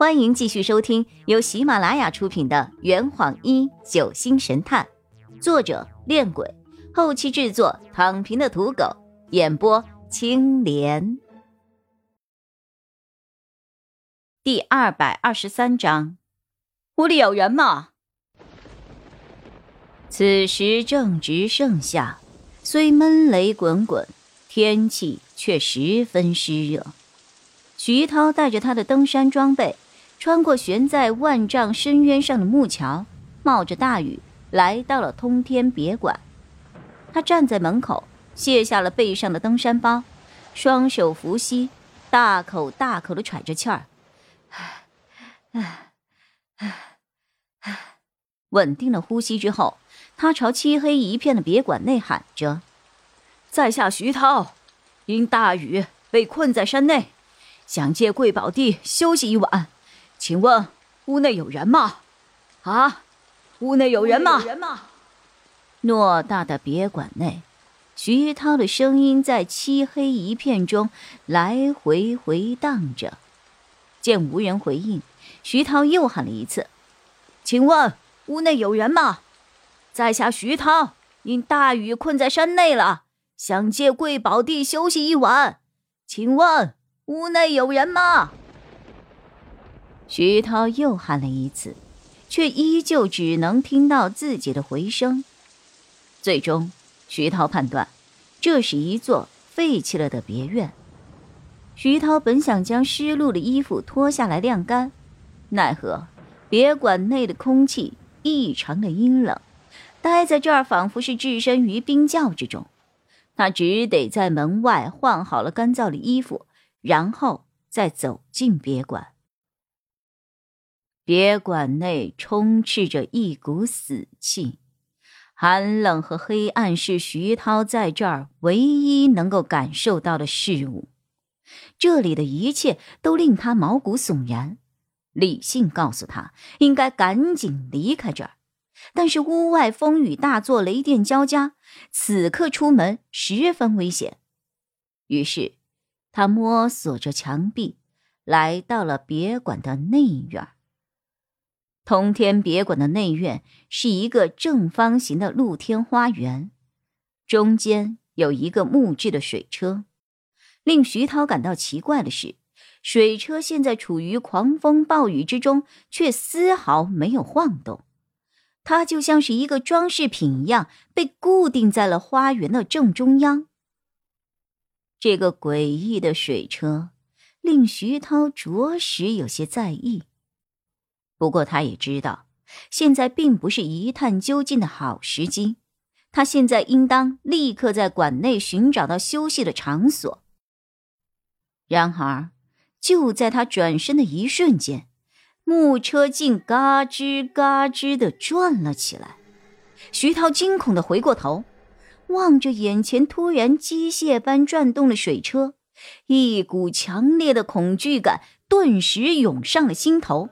欢迎继续收听由喜马拉雅出品的《圆谎一九星神探》，作者：恋鬼，后期制作：躺平的土狗，演播：青莲。第二百二十三章，屋里有人吗？此时正值盛夏，虽闷雷滚滚，天气却十分湿热。徐涛带着他的登山装备。穿过悬在万丈深渊上的木桥，冒着大雨来到了通天别馆。他站在门口，卸下了背上的登山包，双手扶膝，大口大口的喘着气儿。唉，唉，唉稳定了呼吸之后，他朝漆黑一片的别馆内喊着：“在下徐涛，因大雨被困在山内，想借贵宝地休息一晚。”请问屋内有人吗？啊，屋内有人吗？偌大的别馆内，徐涛的声音在漆黑一片中来回回荡着。见无人回应，徐涛又喊了一次：“请问屋内有人吗？在下徐涛，因大雨困在山内了，想借贵宝地休息一晚。请问屋内有人吗？”徐涛又喊了一次，却依旧只能听到自己的回声。最终，徐涛判断，这是一座废弃了的别院。徐涛本想将湿漉的衣服脱下来晾干，奈何别馆内的空气异常的阴冷，待在这儿仿佛是置身于冰窖之中。他只得在门外换好了干燥的衣服，然后再走进别馆。别馆内充斥着一股死气，寒冷和黑暗是徐涛在这儿唯一能够感受到的事物。这里的一切都令他毛骨悚然。理性告诉他应该赶紧离开这儿，但是屋外风雨大作，雷电交加，此刻出门十分危险。于是，他摸索着墙壁，来到了别馆的内院。通天别馆的内院是一个正方形的露天花园，中间有一个木质的水车。令徐涛感到奇怪的是，水车现在处于狂风暴雨之中，却丝毫没有晃动。它就像是一个装饰品一样，被固定在了花园的正中央。这个诡异的水车令徐涛着实有些在意。不过，他也知道，现在并不是一探究竟的好时机。他现在应当立刻在馆内寻找到休息的场所。然而，就在他转身的一瞬间，木车竟嘎吱嘎吱的转了起来。徐涛惊恐的回过头，望着眼前突然机械般转动的水车，一股强烈的恐惧感顿时涌上了心头。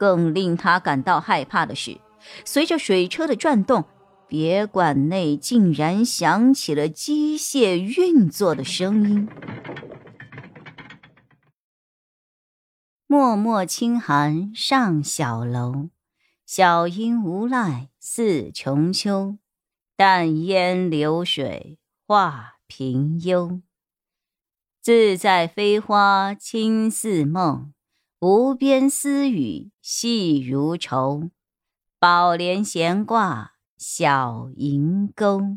更令他感到害怕的是，随着水车的转动，别馆内竟然响起了机械运作的声音。脉脉清寒上小楼，小音无赖似穷秋。淡烟流水画平幽，自在飞花轻似梦。无边丝雨细如愁，宝莲闲挂小银钩。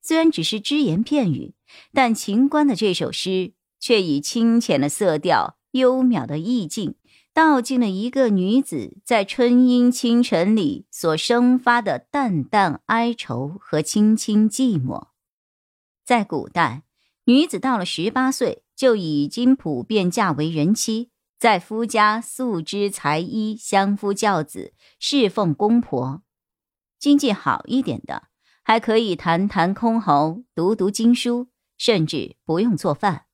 虽然只是只言片语，但秦观的这首诗却以清浅的色调、幽渺的意境，道尽了一个女子在春阴清晨里所生发的淡淡哀愁和轻轻寂寞。在古代，女子到了十八岁就已经普遍嫁为人妻。在夫家素织才衣，相夫教子，侍奉公婆；经济好一点的，还可以弹弹箜篌，读读经书，甚至不用做饭。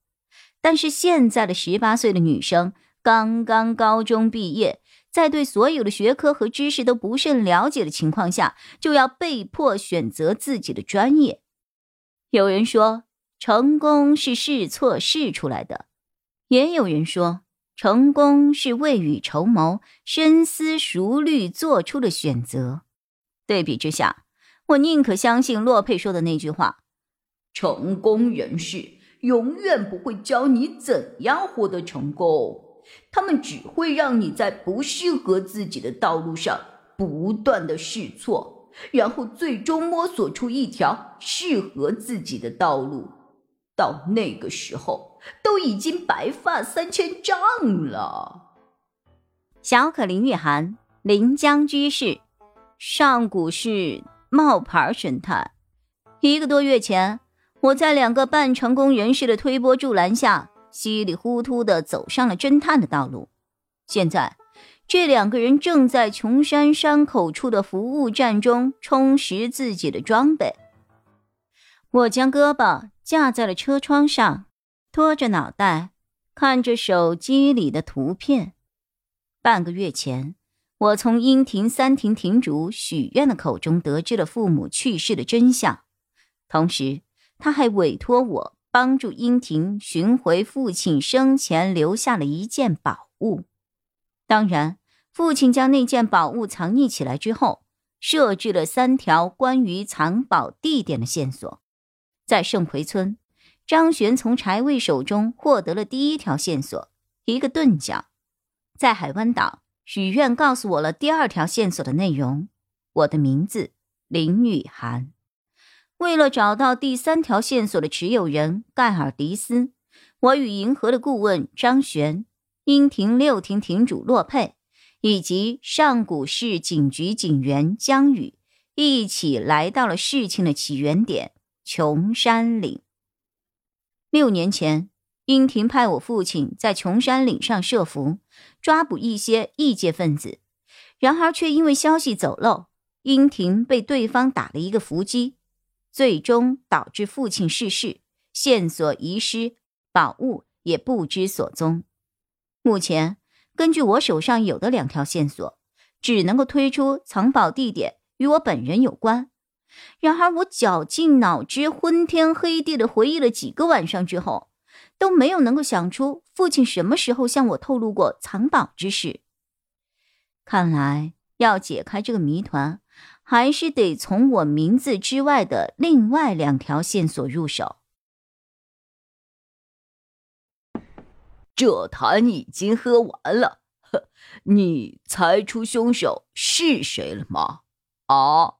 但是现在的十八岁的女生，刚刚高中毕业，在对所有的学科和知识都不甚了解的情况下，就要被迫选择自己的专业。有人说，成功是试错试出来的；也有人说。成功是未雨绸缪、深思熟虑做出的选择。对比之下，我宁可相信洛佩说的那句话：成功人士永远不会教你怎样获得成功，他们只会让你在不适合自己的道路上不断的试错，然后最终摸索出一条适合自己的道路。到那个时候。都已经白发三千丈了。小可林玉涵，临江居士，上古市冒牌神探。一个多月前，我在两个半成功人士的推波助澜下，稀里糊涂的走上了侦探的道路。现在，这两个人正在琼山山口处的服务站中充实自己的装备。我将胳膊架在了车窗上。拖着脑袋看着手机里的图片。半个月前，我从英庭三庭庭主许愿的口中得知了父母去世的真相，同时他还委托我帮助英庭寻回父亲生前留下了一件宝物。当然，父亲将那件宝物藏匿起来之后，设置了三条关于藏宝地点的线索，在圣葵村。张璇从柴卫手中获得了第一条线索，一个钝角，在海湾岛。许愿告诉我了第二条线索的内容，我的名字林雨涵。为了找到第三条线索的持有人盖尔迪斯，我与银河的顾问张璇、英庭六庭庭主洛佩以及上古市警局警员江宇一起来到了事情的起源点琼山岭。六年前，英廷派我父亲在琼山岭上设伏，抓捕一些异界分子，然而却因为消息走漏，英廷被对方打了一个伏击，最终导致父亲逝世，线索遗失，宝物也不知所踪。目前，根据我手上有的两条线索，只能够推出藏宝地点与我本人有关。然而，我绞尽脑汁、昏天黑地的回忆了几个晚上之后，都没有能够想出父亲什么时候向我透露过藏宝之事。看来要解开这个谜团，还是得从我名字之外的另外两条线索入手。这坛已经喝完了，你猜出凶手是谁了吗？啊？